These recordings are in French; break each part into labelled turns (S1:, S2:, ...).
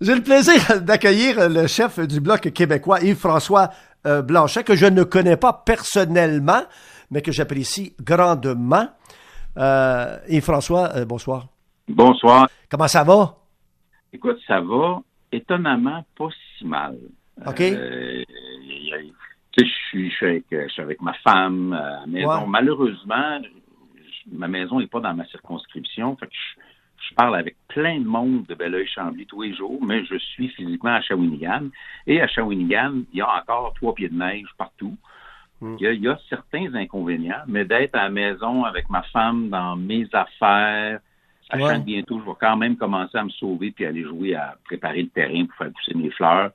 S1: J'ai le plaisir d'accueillir le chef du Bloc québécois, Yves-François euh, Blanchet, que je ne connais pas personnellement, mais que j'apprécie grandement. Euh, Yves-François, euh, bonsoir.
S2: Bonsoir.
S1: Comment ça va?
S2: Écoute, ça va étonnamment pas si mal.
S1: OK.
S2: Euh, je suis, avec, ma femme à la maison.
S1: Ouais.
S2: Malheureusement, ma maison n'est pas dans ma circonscription. Fait que je, je parle avec plein de monde de Belleuil-Chambly tous les jours, mais je suis physiquement à Shawinigan. Et à Shawinigan, il y a encore trois pieds de neige partout.
S1: Mm.
S2: Il y, a, il y a certains inconvénients, mais d'être à la maison avec ma femme dans mes affaires, sachant
S1: Ouais.
S2: que bientôt, je vais quand même commencer à me sauver puis aller jouer à préparer le terrain pour faire pousser mes fleurs.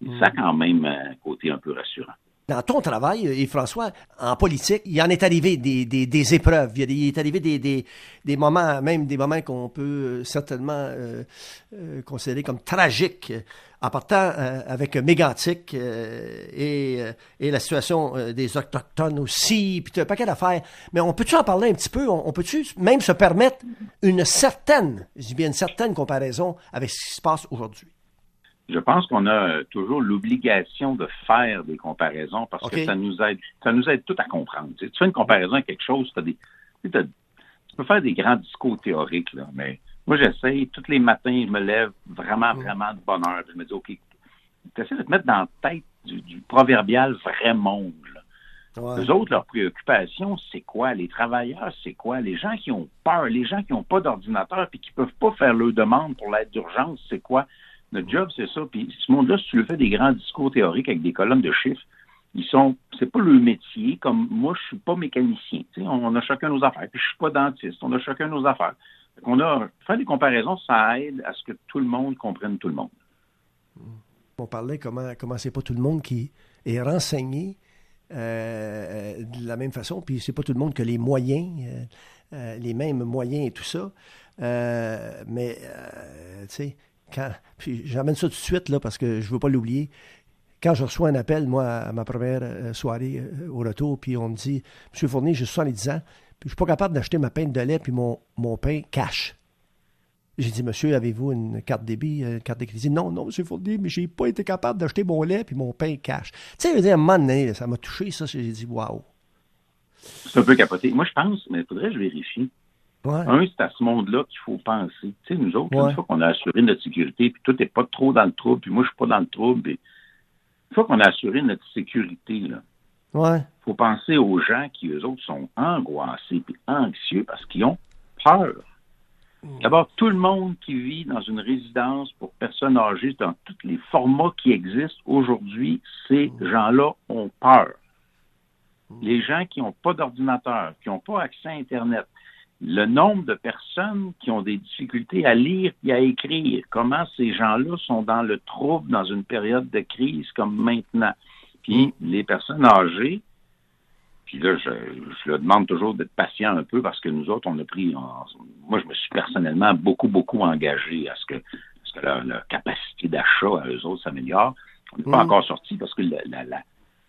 S1: Mm.
S2: Ça a quand même un côté un peu rassurant.
S1: Dans ton travail, Yves-François, en politique, il en est arrivé des, des, épreuves. Il, est arrivé des, des, moments, même des moments qu'on peut euh, certainement euh, euh, considérer comme tragiques, euh, en partant euh, avec Mégantic euh, et, euh, et la situation euh, des Autochtones aussi, puis un paquet d'affaires. Mais on peut-tu en parler un petit peu? On, on peut-tu même se permettre une certaine, je dis bien une certaine comparaison avec ce qui se passe aujourd'hui?
S2: Je pense qu'on a euh, toujours l'obligation de faire des comparaisons parce que ça nous aide, ça nous aide tout à comprendre. Tu, sais, tu fais une comparaison avec quelque chose, t'as des, tu, peux faire des grands discours théoriques, là, mais moi j'essaye, tous les matins, je me lève vraiment, vraiment de bonne heure. Je me dis, OK, tu essaies de te mettre dans la tête du, du proverbial vrai monde.
S1: Ouais.
S2: Eux autres, leur préoccupation, c'est quoi? Les travailleurs, c'est quoi? Les gens qui ont peur, les gens qui n'ont pas d'ordinateur puis qui peuvent pas faire leur demande pour l'aide d'urgence, c'est quoi? Notre job, c'est ça. Puis ce monde-là, si tu le fais des grands discours théoriques avec des colonnes de chiffres, ils sont, c'est pas le métier. Comme moi, je suis pas mécanicien. On, on a chacun nos affaires. Puis je suis pas dentiste. On a chacun nos affaires. Qu'on a faire des comparaisons, ça aide à ce que tout le monde comprenne tout le monde.
S1: On parlait comment comment c'est pas tout le monde qui est renseigné euh, de la même façon, puis c'est pas tout le monde que les moyens, euh, euh, les mêmes moyens et tout ça. Euh, mais euh, tu sais, quand puis j'amène ça tout de suite là parce que je veux pas l'oublier. Quand je reçois un appel, moi, à ma première euh, soirée euh, au retour, puis on me dit Monsieur Fournier, j'ai 70 ans, puis je suis pas capable d'acheter ma pinte de lait puis mon, mon pain cash. J'ai dit, monsieur, avez-vous une carte débit, une carte de crédit? Non, non, monsieur Fournier, mais j'ai pas été capable d'acheter mon lait puis mon pain cash. Tu sais, à un moment ça m'a touché, ça. J'ai dit, waouh.
S2: C'est un peu capoté. Moi, je pense, mais il faudrait que je vérifie.
S1: Ouais.
S2: Un, c'est à ce monde-là qu'il faut penser. Tu sais, nous autres,
S1: Ouais.
S2: une fois qu'on a assuré notre sécurité, puis tout n'est pas trop dans le trouble, puis moi, je suis pas dans le trouble, puis une fois qu'on a assuré notre sécurité, là,
S1: Ouais.
S2: faut penser aux gens qui, eux autres, sont angoissés puis anxieux parce qu'ils ont peur. D'abord, tout le monde qui vit dans une résidence pour personnes âgées, dans tous les formats qui existent aujourd'hui, ces gens-là ont peur. Les gens qui n'ont pas d'ordinateur, qui n'ont pas accès à Internet, le nombre de personnes qui ont des difficultés à lire et à écrire, comment ces gens-là sont dans le trouble dans une période de crise comme maintenant? Puis les personnes âgées, puis là, je, je leur demande toujours d'être patient un peu parce que nous autres, on a pris, moi, je me suis personnellement beaucoup, beaucoup engagé à ce que, à ce que leur, leur capacité d'achat à eux autres s'améliore. On n'est pas
S1: Mhm.
S2: encore sorti parce que la- la- la-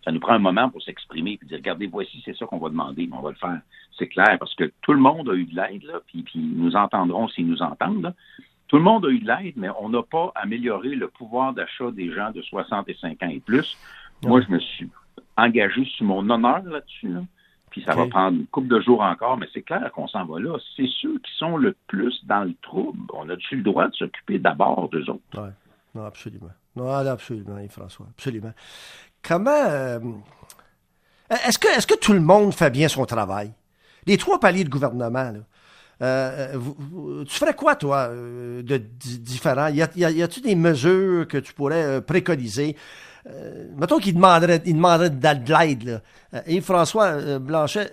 S2: ça nous prend un moment pour s'exprimer et dire, regardez, voici, c'est ça qu'on va demander, mais on va le faire. C'est clair parce que tout le monde a eu de l'aide, là, puis, puis nous entendront s'ils nous entendent. là. Tout le monde a eu de l'aide, mais on n'a pas amélioré le pouvoir d'achat des gens de 65 ans et plus. Moi, je me suis engagé sur mon honneur là-dessus. là. Puis ça va prendre une couple de jours encore, mais c'est clair qu'on s'en va là. C'est ceux qui sont le plus dans le trouble. On a-tu le droit de s'occuper d'abord d'eux autres?
S1: Ouais. Non, absolument. Non, absolument, François. Absolument. Comment. euh, est-ce, que, est-ce que tout le monde fait bien son travail? Les trois paliers de gouvernement, là. euh, vous- tu ferais quoi, toi, euh, de di- différent? Y, a, y, a, y a-tu des mesures que tu pourrais euh, préconiser? Euh, mettons qu'il demanderait, il demanderait de, de l'aide. Euh, et François euh, Blanchet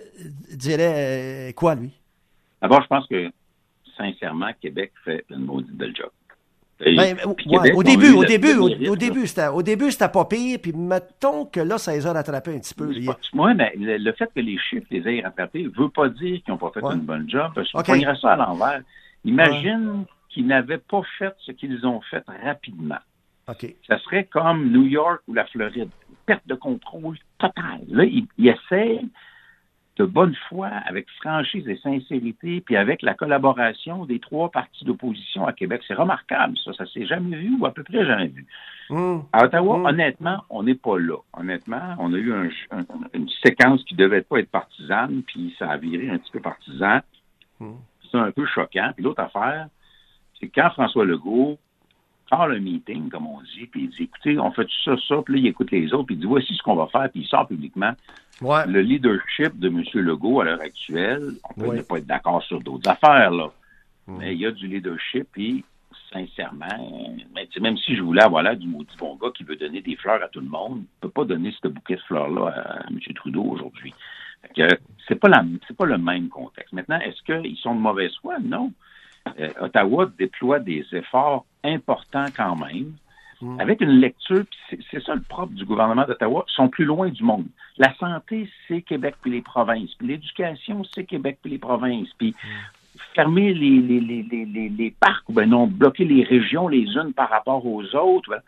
S1: dirait euh, quoi, lui?
S2: D'abord, je pense que, sincèrement, Québec fait une maudite belle job.
S1: Ben,
S2: puis
S1: ouais,
S2: Québec
S1: au début, au début, au, début, c'était, au début, c'était pas pire, puis mettons que là, ça les a rattrapés un petit peu.
S2: Moi, mais le, le fait que les chiffres les aient rattrapés ne veut pas dire qu'ils n'ont pas fait
S1: Ouais.
S2: une bonne job. Parce qu'on
S1: OK.
S2: pognerait ça à l'envers. Imagine qu'ils n'avaient pas fait ce qu'ils ont fait rapidement. Ça serait comme New York ou la Floride. Perte de contrôle totale. Là, ils, ils essaient de bonne foi, avec franchise et sincérité, puis avec la collaboration des trois partis d'opposition à Québec. C'est remarquable, ça. Ça s'est jamais vu ou à peu près jamais vu. Mmh. À Ottawa, mmh. honnêtement, on n'est pas là. Honnêtement, on a eu une séquence qui devait pas être partisane, puis ça a viré un petit peu partisan. Mmh. C'est un peu choquant. Puis l'autre affaire, c'est quand François Legault sort le meeting, comme on dit, puis il dit, écoutez, on fait tout ça, ça, puis là, il écoute les autres, puis il dit, voici ce qu'on va faire, puis il sort publiquement. Le leadership de M. Legault à l'heure actuelle, on peut ne pas être d'accord sur d'autres affaires, là, mais il y a du leadership, puis sincèrement, même si je voulais avoir là du maudit bon gars qui veut donner des fleurs à tout le monde, ne peut pas donner ce bouquet de fleurs-là à, M. Trudeau aujourd'hui. C'est pas la, c'est pas le même contexte. Maintenant, est-ce qu'ils sont de mauvaise foi? Non. Euh, Ottawa déploie des efforts importants quand même, hmm. avec une lecture, c'est ça le propre du gouvernement d'Ottawa, sont plus loin du monde. La santé, c'est Québec puis les provinces. Puis l'éducation, c'est Québec puis les provinces. Puis fermer les, les, les, les, parcs, ou ben non, bloquer les régions les unes par rapport aux autres,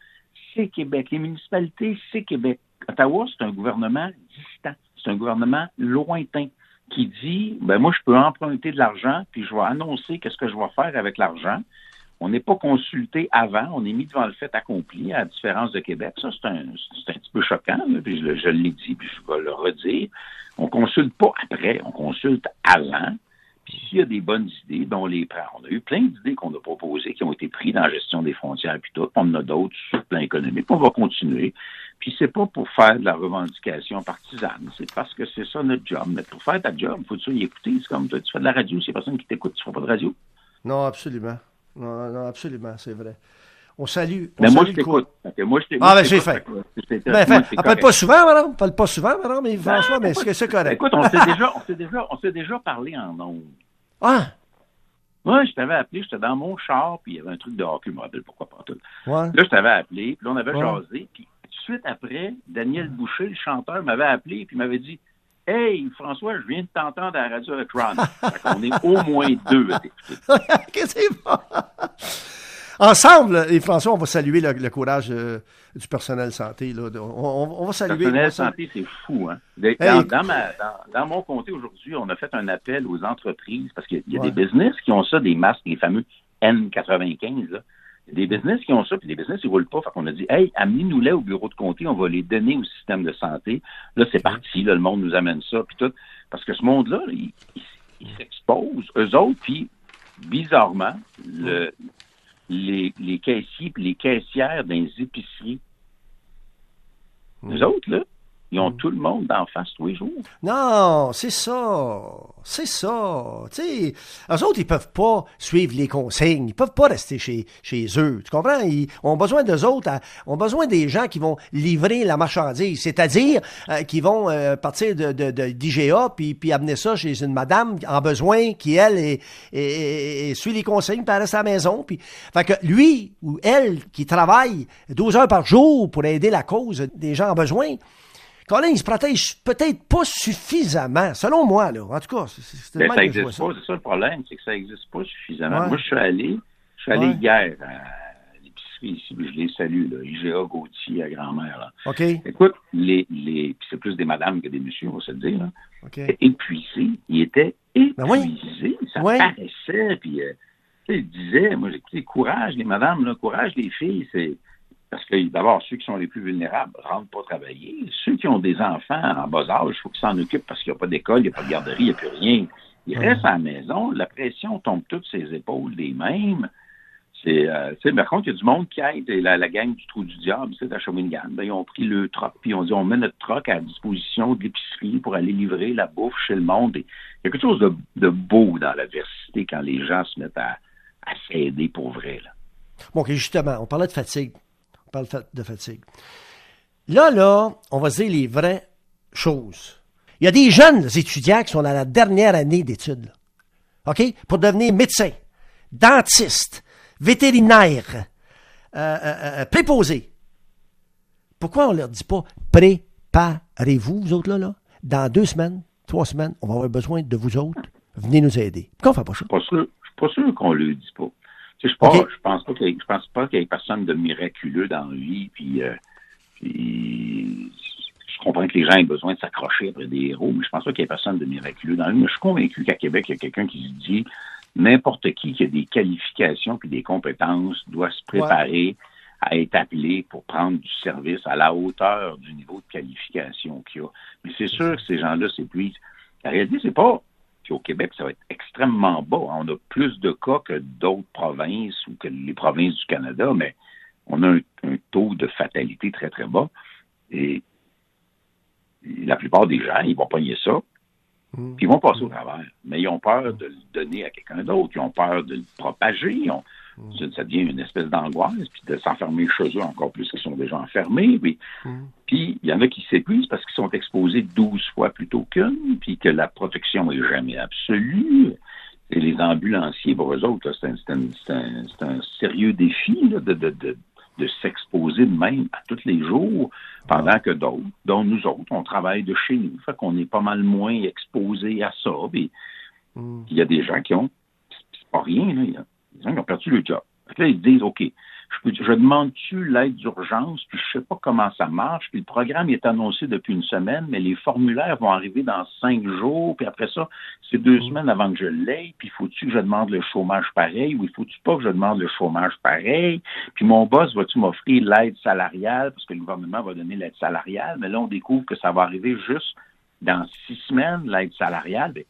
S2: c'est Québec. Les municipalités, c'est Québec. Ottawa, c'est un gouvernement distant. C'est un gouvernement lointain qui dit ben moi, je peux emprunter de l'argent, puis je vais annoncer qu'est-ce que je vais faire avec l'argent. On n'est pas consulté avant, on est mis devant le fait accompli, à la différence de Québec. Ça, c'est un, un petit peu choquant, puis je, je l'ai dit, puis je vais le redire. On consulte pas après, on consulte avant. S'il y a des bonnes idées, ben on les prend. On a eu plein d'idées qu'on a proposées qui ont été prises dans la gestion des frontières puis tout. On en a d'autres sur le plan économique. On va continuer. Puis c'est pas pour faire de la revendication partisane. C'est parce que c'est ça notre job. Mais pour faire ta job, il faut tu y écouter. C'est comme toi, tu fais de la radio. C'est personne qui t'écoute, tu fais pas de radio.
S1: Non, absolument. Non, non absolument, c'est vrai. On salue.
S2: mais
S1: moi,
S2: je t'écoute.
S1: Moi, je Ah, ben, c'est fait. Ben, fait. Appelle pas souvent, madame. Parle pas souvent, madame, mais François, mais est-ce que c'est correct?
S2: Écoute, on s'est déjà, on s'est déjà, on s'est déjà parlé en ondes.
S1: Ah!
S2: Moi, je t'avais appelé, j'étais dans mon char, puis il y avait un truc de hockey, je me rappelle pourquoi pas tout. Ouais. Là, je t'avais appelé, puis là, on avait jasé, puis tout de suite après, Daniel Boucher, le chanteur, m'avait appelé, puis m'avait dit Hey, François, je viens de t'entendre à la radio avec Ron. on est au moins deux à t'écouter.
S1: Ensemble, et François, on va saluer le, courage euh, du personnel santé. Là. On, va saluer.
S2: Le personnel santé, c'est fou. Hein? Dans, mon comté aujourd'hui, on a fait un appel aux entreprises parce qu'il y a des business qui ont ça, des masques, les fameux N95. Là. Il y a des business qui ont ça, puis des business, ils ne roulent pas. Fait qu'on a dit, hey, amenez-nous-les au bureau de comté, on va les donner au système de santé. Là, c'est parti, là, le monde nous amène ça, puis tout. Parce que ce monde-là, il, s'expose, eux autres, puis bizarrement, le, les, les caissiers et les caissières dans les épiceries. Nous hmm. autres, là, ils ont hmm. tout le monde en face tous les jours.
S1: Non, c'est ça. C'est ça. Tu eux autres, ils peuvent pas suivre les consignes. Ils peuvent pas rester chez, chez eux. Tu comprends? Ils ont besoin d'eux autres. ont besoin des gens qui vont livrer la marchandise. C'est-à-dire, euh, qui vont euh, partir de, de, de d'IGA puis, puis amener ça chez une madame en besoin qui, elle, est, suit les consignes puis elle reste à la maison. Puis, fait que lui ou elle qui travaille 12 heures par jour pour aider la cause des gens en besoin, Colin, il se protège peut-être pas suffisamment, selon moi, là. En tout cas,
S2: c'est ça n'existe pas. C'est ça le problème, c'est que ça n'existe pas suffisamment. Moi, je suis allé, je suis allé hier à l'épicerie ici, je les salue, là, IGA Gauthier à grand-mère. Là.
S1: OK.
S2: Écoute, les, les, c'est plus des madames que des messieurs, on va se le dire. Là. OK. Épuisés. Ils étaient ben épuisés. Ça paraissait, puis euh, ils disaient, moi, j'écoutais, courage, les madames, là, courage, les filles, c'est parce que d'abord, ceux qui sont les plus vulnérables ne rentrent pas travailler. Ceux qui ont des enfants en bas âge, il faut qu'ils s'en occupent parce qu'il n'y a pas d'école, il n'y a pas de garderie, il n'y a plus rien. Ils restent à la maison, la pression tombe toutes ses épaules des mêmes. C'est, euh, par contre, il y a du monde qui aide la, la gang du trou du diable, c'est à Shawinigan. Ben, ils ont pris le troc, puis on dit on met notre troc à disposition de l'épicerie pour aller livrer la bouffe chez le monde. il y a quelque chose de, beau dans l'adversité quand les gens se mettent à, à s'aider pour vrai. Là.
S1: Bon, justement, on parlait de fatigue parle de fatigue. Là, là, on va dire les vraies choses. Il y a des jeunes étudiants qui sont dans la dernière année d'études. OK? Pour devenir médecin, dentiste, vétérinaire, euh, euh, euh, préposé. Pourquoi on ne leur dit pas préparez-vous, vous autres là, là? Dans deux semaines, trois semaines, on va avoir besoin de vous autres. Venez nous aider. Pourquoi on fait pas ça?
S2: Je ne suis pas sûr qu'on ne le dise pas. Je ne je pense pas qu'il pense pas qu'il y ait personne de miraculeux dans la vie. Puis, euh, je comprends que les gens aient besoin de s'accrocher après des héros, mais je pense pas qu'il y ait personne de miraculeux dans le Mais je suis convaincu qu'à Québec, il y a quelqu'un qui se dit n'importe qui qui a des qualifications puis des compétences doit se préparer à être appelé pour prendre du service à la hauteur du niveau de qualification qu'il y a. Mais c'est sûr que ces gens-là s'épuisent. La réalité, c'est pas au Québec, ça va être extrêmement bas. On a plus de cas que d'autres provinces ou que les provinces du Canada, mais on a un, taux de fatalité très, très bas. Et la plupart des gens, ils vont pogner ça, mmh. puis ils vont passer au travers. Mais ils ont peur de le donner à quelqu'un d'autre, ils ont peur de le propager, ils ont, Mm. Ça devient une espèce d'angoisse, puis de s'enfermer chez eux encore plus qu'ils sont déjà enfermés. Puis, mm. puis il y en a qui s'épuisent parce qu'ils sont exposés 12 fois plutôt qu'une, puis que la protection est jamais absolue. Et les ambulanciers, pour eux autres, c'est un, sérieux défi de, de, s'exposer de même à tous les jours, pendant que d'autres, dont nous autres, on travaille de chez nous. Fait qu'on est pas mal moins exposés à ça. Puis, mm. il y a des gens qui ont, c'est pas rien, là, ils ont perdu le job. Là, ils disent, OK, je, je demande-tu l'aide d'urgence, puis je sais pas comment ça marche, puis le programme est annoncé depuis une semaine, mais les formulaires vont arriver dans cinq jours, puis après ça, c'est deux mm. semaines avant que je l'aie, puis faut-tu que je demande le chômage pareil, ou il faut-tu pas que je demande le chômage pareil, puis mon boss va-tu m'offrir l'aide salariale, parce que le gouvernement va donner l'aide salariale, mais là, on découvre que ça va arriver juste dans six semaines, l'aide salariale. Ben,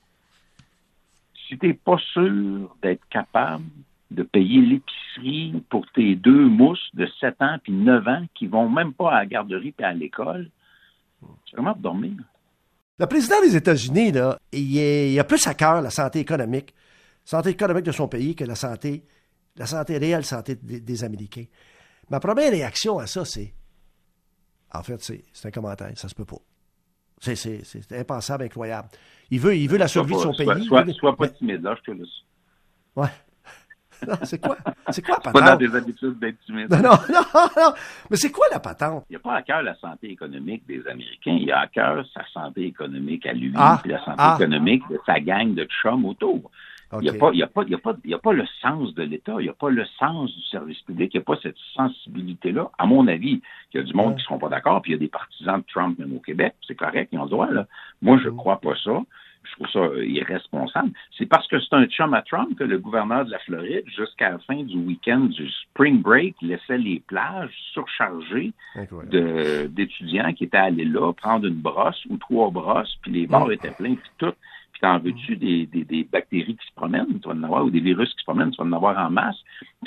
S2: si tu n'es pas sûr d'être capable de payer l'épicerie pour tes deux mousses de 7 ans puis 9 ans qui vont même pas à la garderie puis à l'école. C'est vraiment pour dormir.
S1: Le président des États-Unis, là, il, a plus à cœur la santé économique, santé économique de son pays que la santé, la santé réelle santé des, Américains. Ma première réaction à ça, c'est en fait, c'est un commentaire, ça se peut pas. C'est impensable, incroyable. Il veut, il veut la survie de son pays.
S2: Sois, pas timide, là, je te laisse.
S1: Ouais c'est quoi? C'est quoi la patente? Pas
S2: des habitudes d'être timide.
S1: Non, non, non, Mais c'est quoi la patente?
S2: Il n'y a pas à cœur la santé économique des Américains. Il y a à cœur sa santé économique à lui, ah, puis la santé ah. économique de sa gang de chums autour. Il n'y a, pas, il y a, pas, il y a, pas, il y a pas le sens de l'État, il n'y a pas le sens du service public, il n'y a pas cette sensibilité-là. À mon avis, il y a du monde qui ne seront pas d'accord, puis il y a des partisans de Trump même au Québec, c'est correct, ils ont le droit. Là. Moi, je ne mm. crois pas ça je trouve ça euh, irresponsable. C'est parce que c'est un chum à Trump que le gouverneur de la Floride, jusqu'à la fin du week-end du spring break, laissait les plages surchargées d'étudiants qui étaient allés là prendre une brosse ou trois brosses, puis les bars étaient pleins, puis tout. Puis t'en veux-tu des, des, bactéries qui se promènent, tu vas en avoir, ou des virus qui se promènent, tu vas en avoir en masse.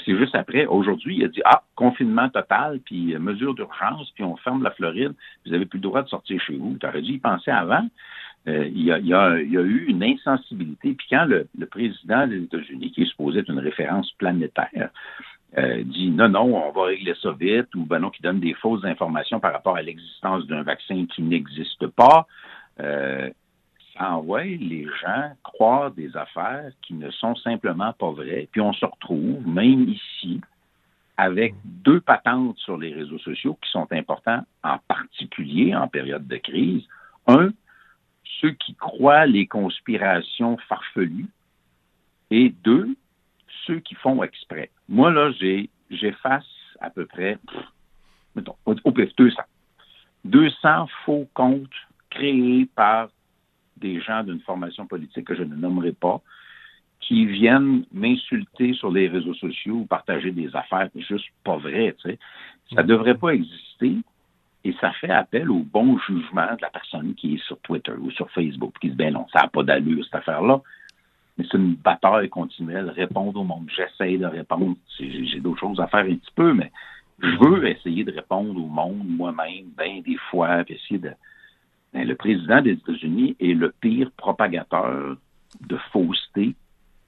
S2: C'est juste après, aujourd'hui, il a dit, ah, confinement total, puis euh, mesure d'urgence, puis on ferme la Floride, vous n'avez plus le droit de sortir chez vous. Tu aurais dû y penser avant. Euh, il, y a, eu une insensibilité. Puis quand le, président des États-Unis, qui est supposé être une référence planétaire, euh, dit non, non, on va régler ça vite, ou ben non, qui donne des fausses informations par rapport à l'existence d'un vaccin qui n'existe pas, euh, ça envoie les gens croire des affaires qui ne sont simplement pas vraies. Puis on se retrouve, même ici, avec deux patentes sur les réseaux sociaux qui sont importants, en particulier en période de crise. Un, ceux qui croient les conspirations farfelues, et deux, ceux qui font exprès. Moi, là, j'efface à peu près, mettons, au pif, 200. 200 faux comptes créés par des gens d'une formation politique que je ne nommerai pas, qui viennent m'insulter sur les réseaux sociaux ou partager des affaires juste pas vraies. Tu sais. Ça ne devrait pas exister. Et ça fait appel au bon jugement de la personne qui est sur Twitter ou sur Facebook, qui dit, ben non, ça n'a pas d'allure, cette affaire-là. Mais c'est une bataille continuelle, répondre au monde. J'essaie de répondre. J'ai d'autres choses à faire un petit peu, mais je veux essayer de répondre au monde moi-même, bien des fois, de. Ben, le président des États-Unis est le pire propagateur de fausseté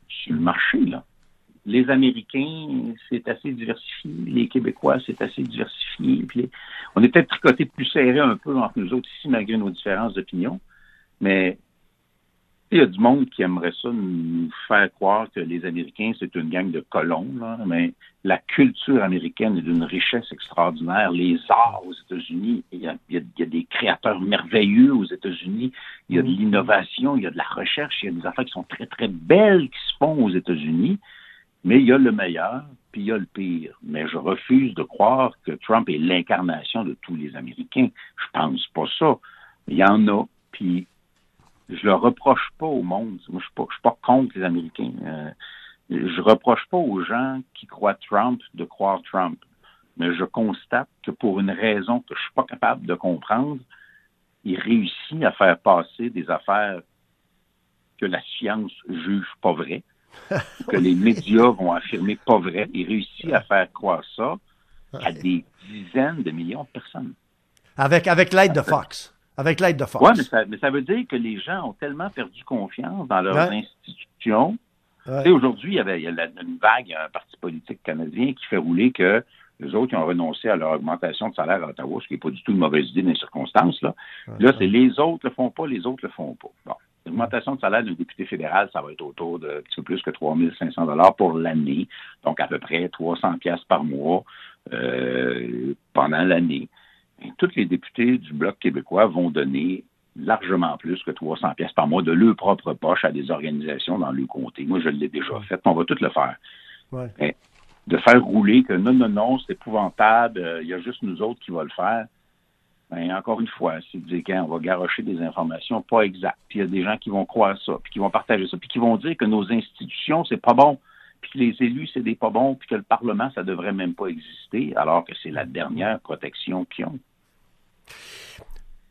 S2: sur le marché, là les Américains, c'est assez diversifié. Les Québécois, c'est assez diversifié. Puis on est peut-être tricoté plus serré un peu entre nous autres ici, malgré nos différences d'opinion. Mais il y a du monde qui aimerait ça nous faire croire que les Américains, c'est une gang de colons. mais la culture américaine est d'une richesse extraordinaire. Les arts aux États-Unis, il y, a, des créateurs merveilleux aux États-Unis. Il y a de l'innovation, il y a de la recherche, il y a des affaires qui sont très, très belles qui se font aux États-Unis mais il y a le meilleur, puis il y a le pire. Mais je refuse de croire que Trump est l'incarnation de tous les Américains. Je pense pas ça. Il y en a, puis je le reproche pas au monde. Moi, je pas, suis pas contre les Américains. Euh, je reproche pas aux gens qui croient Trump de croire Trump. Mais je constate que pour une raison que je suis pas capable de comprendre, il réussit à faire passer des affaires que la science juge pas vraies, que les médias vont affirmer pas vraies. Il réussit à faire croire ça à des dizaines de millions de personnes.
S1: Avec, avec l'aide de Fox. Avec l'aide de Fox.
S2: Oui, mais ça, veut dire que les gens ont tellement perdu confiance dans leurs institutions. Aujourd'hui, il y avait une vague, un parti politique canadien qui fait rouler que les autres qui ont renoncé à leur augmentation de salaire à Ottawa, ce qui n'est pas du tout une mauvaise idée dans les circonstances. Là, là c'est les autres le font pas, les autres le font pas. Bon. L'augmentation de salaire d'un député fédéral, ça va être autour de un petit peu plus que 3 500 pour l'année, donc à peu près 300 pièces par mois euh, pendant l'année. Tous les députés du Bloc québécois vont donner largement plus que 300 pièces par mois de leur propre poche à des organisations dans le comté. Moi, je l'ai déjà fait. On va tout le faire. de faire rouler que non, non, non, c'est épouvantable, euh, il y a juste nous autres qui va le faire. Ben, encore une fois, c'est dire qu'on va garocher des informations pas exactes. Puis il y a des gens qui vont croire ça, puis qui vont partager ça, puis qui vont dire que nos institutions, c'est pas bon, puis que les élus, c'est des pas bons, puis que le Parlement, ça devrait même pas exister, alors que c'est la dernière protection qu'ils ont.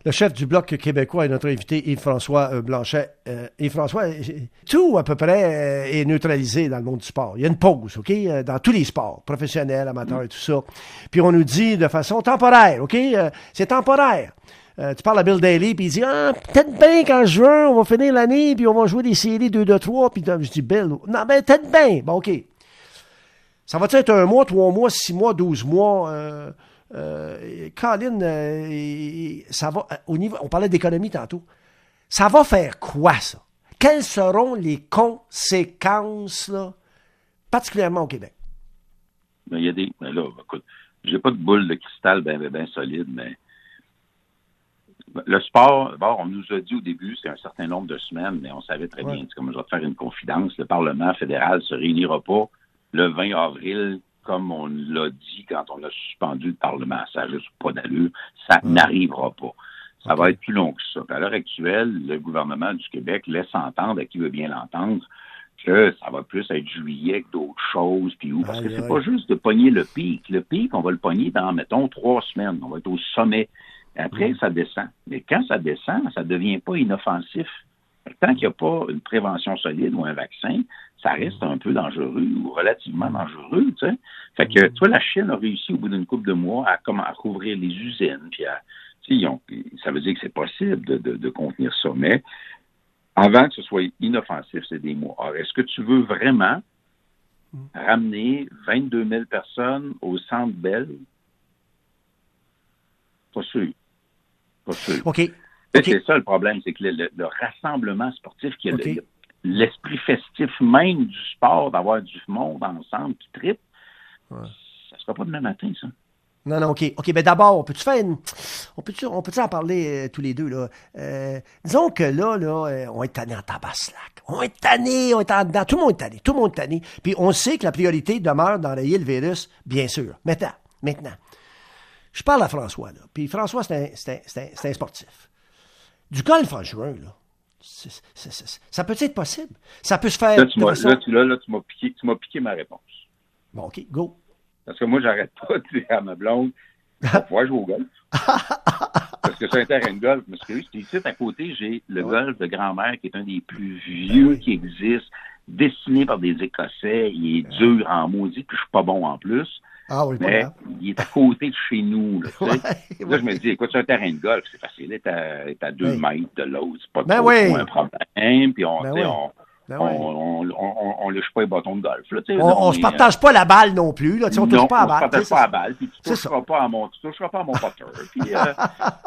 S1: Le chef du Bloc québécois est notre invité Yves-François euh, Blanchet. Euh, Yves-François, tout à peu près euh, est neutralisé dans le monde du sport. Il y a une pause, OK, dans tous les sports, professionnels, amateurs et tout ça. Puis on nous dit de façon temporaire, OK, c'est temporaire. tu parles à Bill Daly, puis il dit Ah, peut-être bien qu'en juin, on va finir l'année, puis on va jouer des séries 2 2 3. Puis je dis Bill, non, mais peut-être bien. Bon, OK. Ça va être un mois, trois mois, six mois, douze mois? Euh, Colin, euh, ça va, euh, au niveau, on parlait d'économie tantôt. Ça va faire quoi, ça? Quelles seront les conséquences, là, particulièrement au Québec?
S2: Il y a des. Là, écoute, j'ai pas de boule de cristal bien ben, ben solide, mais le sport, bon, on nous a dit au début, c'est un certain nombre de semaines, mais on savait très bien, comme je vais te faire une confidence, le Parlement fédéral se réunira pas le 20 avril comme on l'a dit quand on a suspendu le Parlement. Ça n'a juste pas d'allure. Ça hmm. n'arrivera pas. Ça va être plus long que ça. À l'heure actuelle, le gouvernement du Québec laisse entendre, à qui veut bien l'entendre, que ça va plus être juillet que d'autres choses, puis où, parce que c'est pas juste de pogner le pic. Le pic, on va le pogner dans, mettons, trois semaines. On va être au sommet. Après, hmm. ça descend. Mais quand ça descend, ça devient pas inoffensif. Tant qu'il n'y a pas une prévention solide ou un vaccin, ça reste un peu dangereux ou relativement dangereux, tu sais. Fait que, toi, la Chine a réussi au bout d'une couple de mois à, à couvrir les usines, puis à, ça veut dire que c'est possible de, contenir ça, mais avant que ce soit inoffensif, c'est des mois. Alors, est-ce que tu veux vraiment ramener 22 000 personnes au Centre Bell? Pas sûr. Pas sûr.
S1: OK.
S2: C'est ça le problème, c'est que le, rassemblement sportif, qui est l'esprit festif même du sport, d'avoir du monde ensemble qui tripe, ça ne sera pas demain matin, ça.
S1: Non, non, OK. OK, mais d'abord, on peut-tu faire une... On peut-tu on peut en parler euh, tous les deux, là? Euh, disons que là, là, euh, on est tanné en tabaslac. On est tanné, on est en dedans. Tout le monde est tanné. Tout le monde est tanné. Puis on sait que la priorité demeure d'enrayer le virus, bien sûr. Maintenant, maintenant. Je parle à François, là. Puis François, c'est un, un sportif. Du golf en juin, là. ça peut être possible. Ça peut se faire.
S2: Là, tu m'as piqué, ma réponse.
S1: Bon, OK, go.
S2: Parce que moi, j'arrête pas de dire à ma blonde, on va pouvoir jouer au golf. Parce que c'est un terrain de golf, monsieur. Ici, à côté, j'ai le golf de grand-mère, qui est un des plus vieux qui existe, dessiné par des Écossais. Il est dur en maudit, puis je suis pas bon en plus.
S1: Ah oui,
S2: mais il est à côté de chez nous. Là, là je me dis, écoute, c'est un terrain de golf, c'est facile, il est à, est à deux mètres de l'autre, c'est pas
S1: ben
S2: un problème, puis on, ben on, ben on, on, on, lâche pas les bâtons de golf. Là,
S1: on, ne se partage pas la balle non plus. Là, on ne touche pas à la balle.
S2: On se partage pas la balle. Puis tu ne toucheras, pas à mon, tu toucheras pas à mon potter. puis, euh,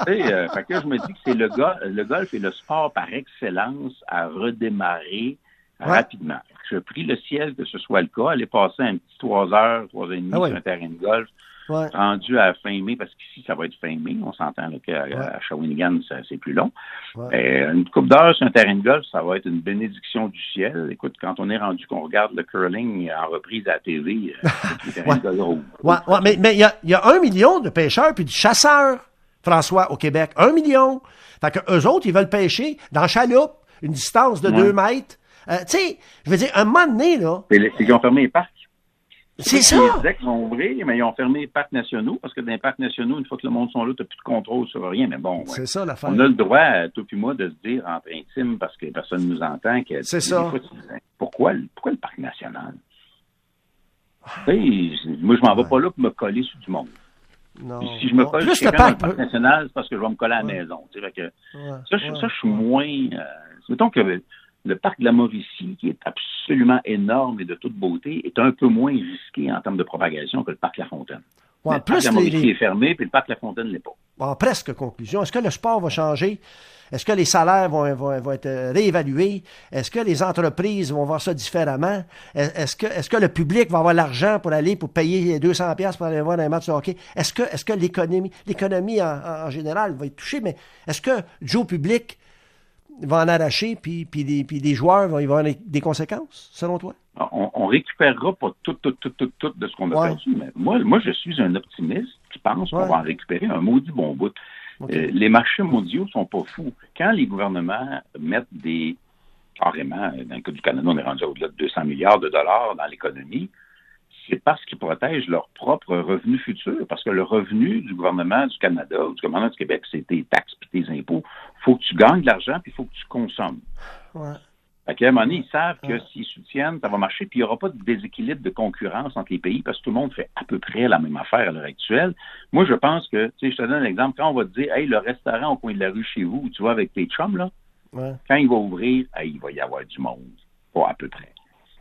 S2: euh, fait que je me dis que c'est le, le golf est le sport par excellence à redémarrer rapidement. Je prie le ciel que ce soit le cas. Aller passer un petit trois heures, trois heures et demie ah sur un terrain de golf, rendu à fin mai, parce qu'ici, ça va être fin mai. On s'entend qu'à Shawinigan, c'est plus long. une coupe d'heure sur un terrain de golf, ça va être une bénédiction du ciel. Écoute, quand on est rendu qu'on regarde le curling en reprise à la TV,
S1: euh, mais il y, a, y a un million de pêcheurs puis de chasseurs, François, au Québec. Un million. Fait que eux autres, ils veulent pêcher dans chaloupe, une distance de deux mètres. Euh, tu sais, je veux dire, un moment donné, là.
S2: Ils ont fermé les parcs.
S1: C'est ça.
S2: Les qu'ils vont ouvrir, mais ils ont fermé les parcs nationaux parce que dans les parcs nationaux, une fois que le monde sont là, tu n'as plus de contrôle sur rien. Mais bon,
S1: c'est ça la
S2: On a le droit, toi et moi, de se dire entre intimes parce que personne ne nous entend. Que
S1: c'est ça.
S2: pourquoi, pourquoi le parc national? moi, je m'en vais pas là pour me coller sur du monde. Non. Si je me colle sur le parc... national, c'est parce que je vais me coller à la maison. Que, ça, ça, je suis moins. Euh, mettons que le parc de la Mauricie, qui est absolument énorme et de toute beauté, est un peu moins risqué en termes de propagation que le parc La Fontaine. le parc de la Mauricie est fermé, puis le parc La Fontaine ne l'est pas.
S1: En presque conclusion, est-ce que le sport va changer? Est-ce que les salaires vont, vont, être réévalués? Est-ce que les entreprises vont voir ça différemment? Est-ce que, est que le public va avoir l'argent pour aller, pour payer 200 pièces pour aller voir un match de hockey? Est-ce que, est que l'économie, l'économie en, général va être touchée? Mais est-ce que Joe public va en arracher, puis, puis, les, puis les joueurs vont y avoir des conséquences, selon toi?
S2: On, on récupérera pas tout, tout, tout, tout, tout de ce qu'on a perdu, mais moi, moi, je suis un optimiste qui pense qu'on va en récupérer un maudit bon bout. Euh, les marchés mondiaux sont pas fous. Quand les gouvernements mettent des carrément, dans le cas du Canada, on est rendu au-delà de 200 milliards de dollars dans l'économie, c'est parce qu'ils protègent leur propre revenu futur. Parce que le revenu du gouvernement du Canada ou du gouvernement du Québec, c'est tes taxes et tes impôts. Il faut que tu gagnes de l'argent puis il faut que tu consommes. Ouais. Fait qu'à un moment donné, ils savent que s'ils soutiennent, ça va marcher, puis il n'y aura pas de déséquilibre de concurrence entre les pays parce que tout le monde fait à peu près la même affaire à l'heure actuelle. Moi, je pense que, tu sais, je te donne un exemple. Quand on va te dire, hey, le restaurant au coin de la rue chez vous, tu vois, avec tes chums, là, quand il va ouvrir, il va y avoir du monde. Pas à peu près.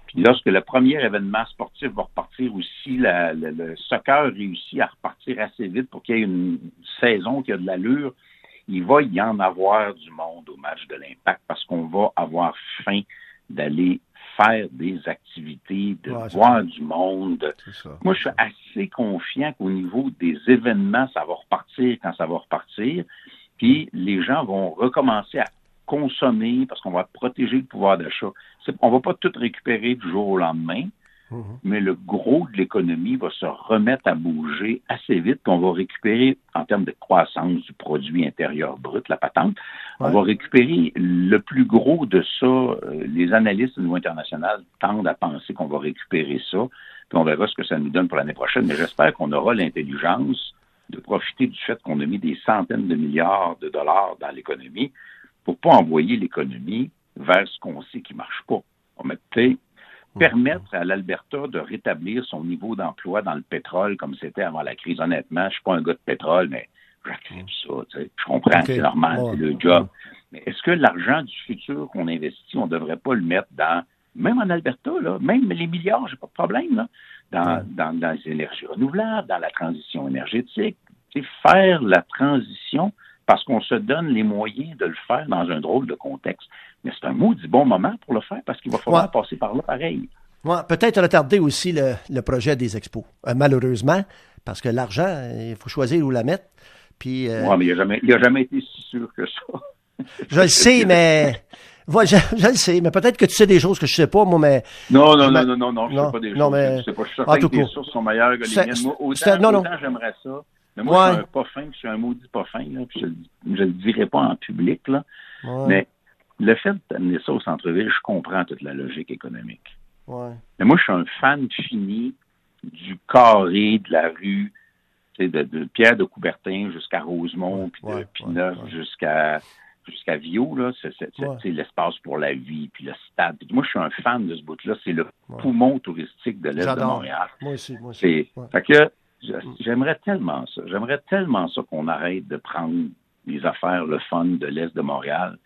S2: Puis lorsque le premier événement sportif va repartir aussi, le soccer réussit à repartir assez vite pour qu'il y ait une saison qui a de l'allure, il va y en avoir du monde au match de l'impact parce qu'on va avoir faim d'aller faire des activités, de voir du monde. Moi, je suis assez confiant qu'au niveau des événements, ça va repartir quand ça va repartir. Puis les gens vont recommencer à consommer parce qu'on va protéger le pouvoir d'achat. On va pas tout récupérer du jour au lendemain, Mhm. mais le gros de l'économie va se remettre à bouger assez vite, qu'on va récupérer en termes de croissance du produit intérieur brut, la patente, on va récupérer le plus gros de ça. Euh, les analystes au niveau international tendent à penser qu'on va récupérer ça, puis on verra ce que ça nous donne pour l'année prochaine, mais j'espère qu'on aura l'intelligence de profiter du fait qu'on a mis des centaines de milliards de dollars dans l'économie pour pas envoyer l'économie vers ce qu'on sait qui marche pas. On va mettre permettre à l'Alberta de rétablir son niveau d'emploi dans le pétrole comme c'était avant la crise. Honnêtement, je suis pas un gars de pétrole, mais j'accepte ça. Tu sais. Je comprends, c'est normal, c'est le job. Mais est-ce que l'argent du futur qu'on investit, on ne devrait pas le mettre dans, même en Alberta, là, même les milliards, j'ai pas de problème, là, dans, dans, dans, les énergies renouvelables, dans la transition énergétique, tu sais, faire la transition parce qu'on se donne les moyens de le faire dans un drôle de contexte. Mais c'est un maudit bon moment pour le faire parce qu'il va falloir passer par là pareil.
S1: Ouais, peut-être retarder aussi le, projet des expos, euh, malheureusement, parce que l'argent, il faut choisir où la mettre. Puis,
S2: euh, mais il n'a jamais, été si sûr que ça.
S1: je le sais, mais. je, le sais, mais peut-être que tu sais des choses que je ne sais pas, moi, mais.
S2: Non, non, non, non, non, non, je ne sais pas des choses. Mais... Je sais pas, je suis certain que tes sources sont meilleures que les miennes. Moi, autant, non, non. j'aimerais ça. Mais moi, je suis un pas fin, je suis un maudit pas fin, là, puis je ne le dirai pas en public, là. Mais le fait d'amener ça au centre-ville, je comprends toute la logique économique. Mais moi, je suis un fan fini du carré de la rue, de, de Pierre de Coubertin jusqu'à Rosemont, puis de Pinot jusqu'à jusqu'à Vio, là, c'est l'espace pour la vie, puis le stade. moi, je suis un fan de ce bout-là. C'est le poumon touristique de l'Est de Montréal.
S1: Moi aussi, moi aussi.
S2: Fait que j'aimerais tellement ça. J'aimerais tellement ça qu'on arrête de prendre les affaires, le fun de l'Est de Montréal,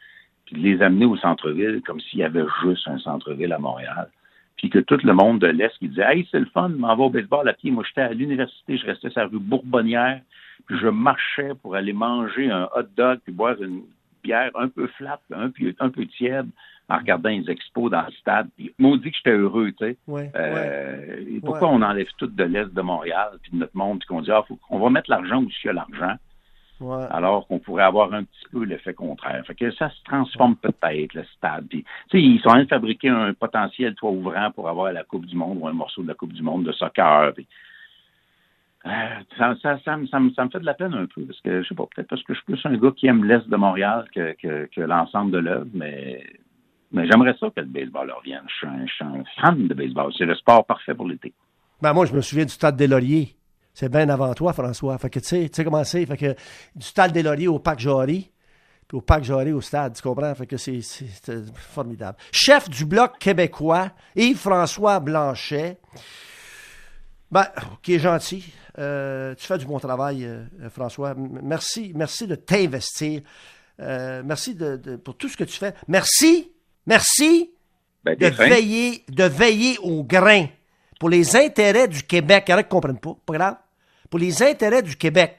S2: puis de les amener au centre-ville comme s'il y avait juste un centre-ville à Montréal. Puis que tout le monde de l'Est qui disait Hey, c'est le fun, m'en va au baseball à pied. Moi, j'étais à l'université, je restais sur la rue Bourbonnière, puis je marchais pour aller manger un hot dog puis boire une bière un peu flat, un peu, un peu tiède, en regardant les expos dans le stade. Puis, maudit que j'étais heureux, tu sais.
S1: Ouais,
S2: Euh, Pourquoi on enlève tout de l'Est de Montréal, puis de notre monde, puis qu'on dit, ah, faut, on va mettre l'argent où il y a l'argent,
S1: ouais.
S2: alors qu'on pourrait avoir un petit peu l'effet contraire. Fait que ça se transforme peut-être, le stade. Puis, ils sont en train de fabriquer un potentiel toit ouvrant pour avoir la Coupe du Monde ou un morceau de la Coupe du Monde de soccer. Puis, ça, ça, me- fait de la peine un peu, parce que, je sais pas, peut-être parce que je suis plus un gars qui aime l'Est de Montréal que, l'ensemble de l'œuvre, mais, j'aimerais ça que le baseball revienne. Je suis un, je suis un fan de baseball. C'est le sport parfait pour l'été.
S1: Ben, moi, je me souviens du stade des Lauriers. C'est bien avant toi, François. Fait que, tu sais, tu sais comment c'est? Fait que, du stade des Lauriers au Parc Jory, puis au Parc Jory au stade, tu comprends? Fait que c'est formidable. Chef du Bloc québécois, Yves-François Blanchet. Ben, qui est gentil. Euh, tu fais du bon travail, euh, euh, François. Merci, merci de t'investir. Euh, merci de, de- pour tout ce que tu fais. Merci, merci
S2: Ben,
S1: de
S2: fin.
S1: veiller, de veiller au grain pour les intérêts du Québec. Il y en a qui ne comprennent pas, pas grave. Pour les intérêts du Québec.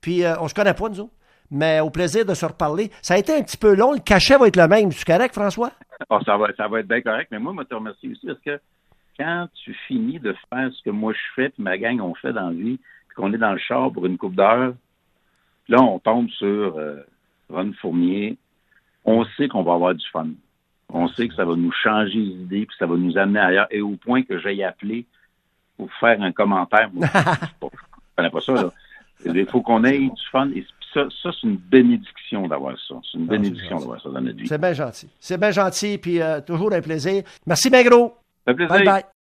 S1: Puis, on se connaît pas, nous autres. Mais au plaisir de se reparler. Ça a été un petit peu long. Le cachet va être le même. Tu correct, François?
S2: Ah, ça, va, ça va être bien correct, mais moi, je te remercie aussi parce que quand tu finis de faire ce que moi je fais, puis ma gang on fait dans la vie, puis qu'on est dans le char pour une coupe d'heure, là, on tombe sur euh, Ron Fournier. On sait qu'on va avoir du fun. On sait que ça va nous changer les idées, puis ça va nous amener ailleurs. Et au point que j'aille appelé pour faire un commentaire. Moi, je ne connais pas ça, là. Il faut qu'on ait du fun. Et ça, ça c'est une bénédiction d'avoir ça. C'est une bénédiction d'avoir ça dans notre vie.
S1: C'est bien gentil. C'est bien gentil. Puis, euh, toujours un plaisir. Merci, bien gros.
S2: Ça fait plaisir.
S1: Bye bye.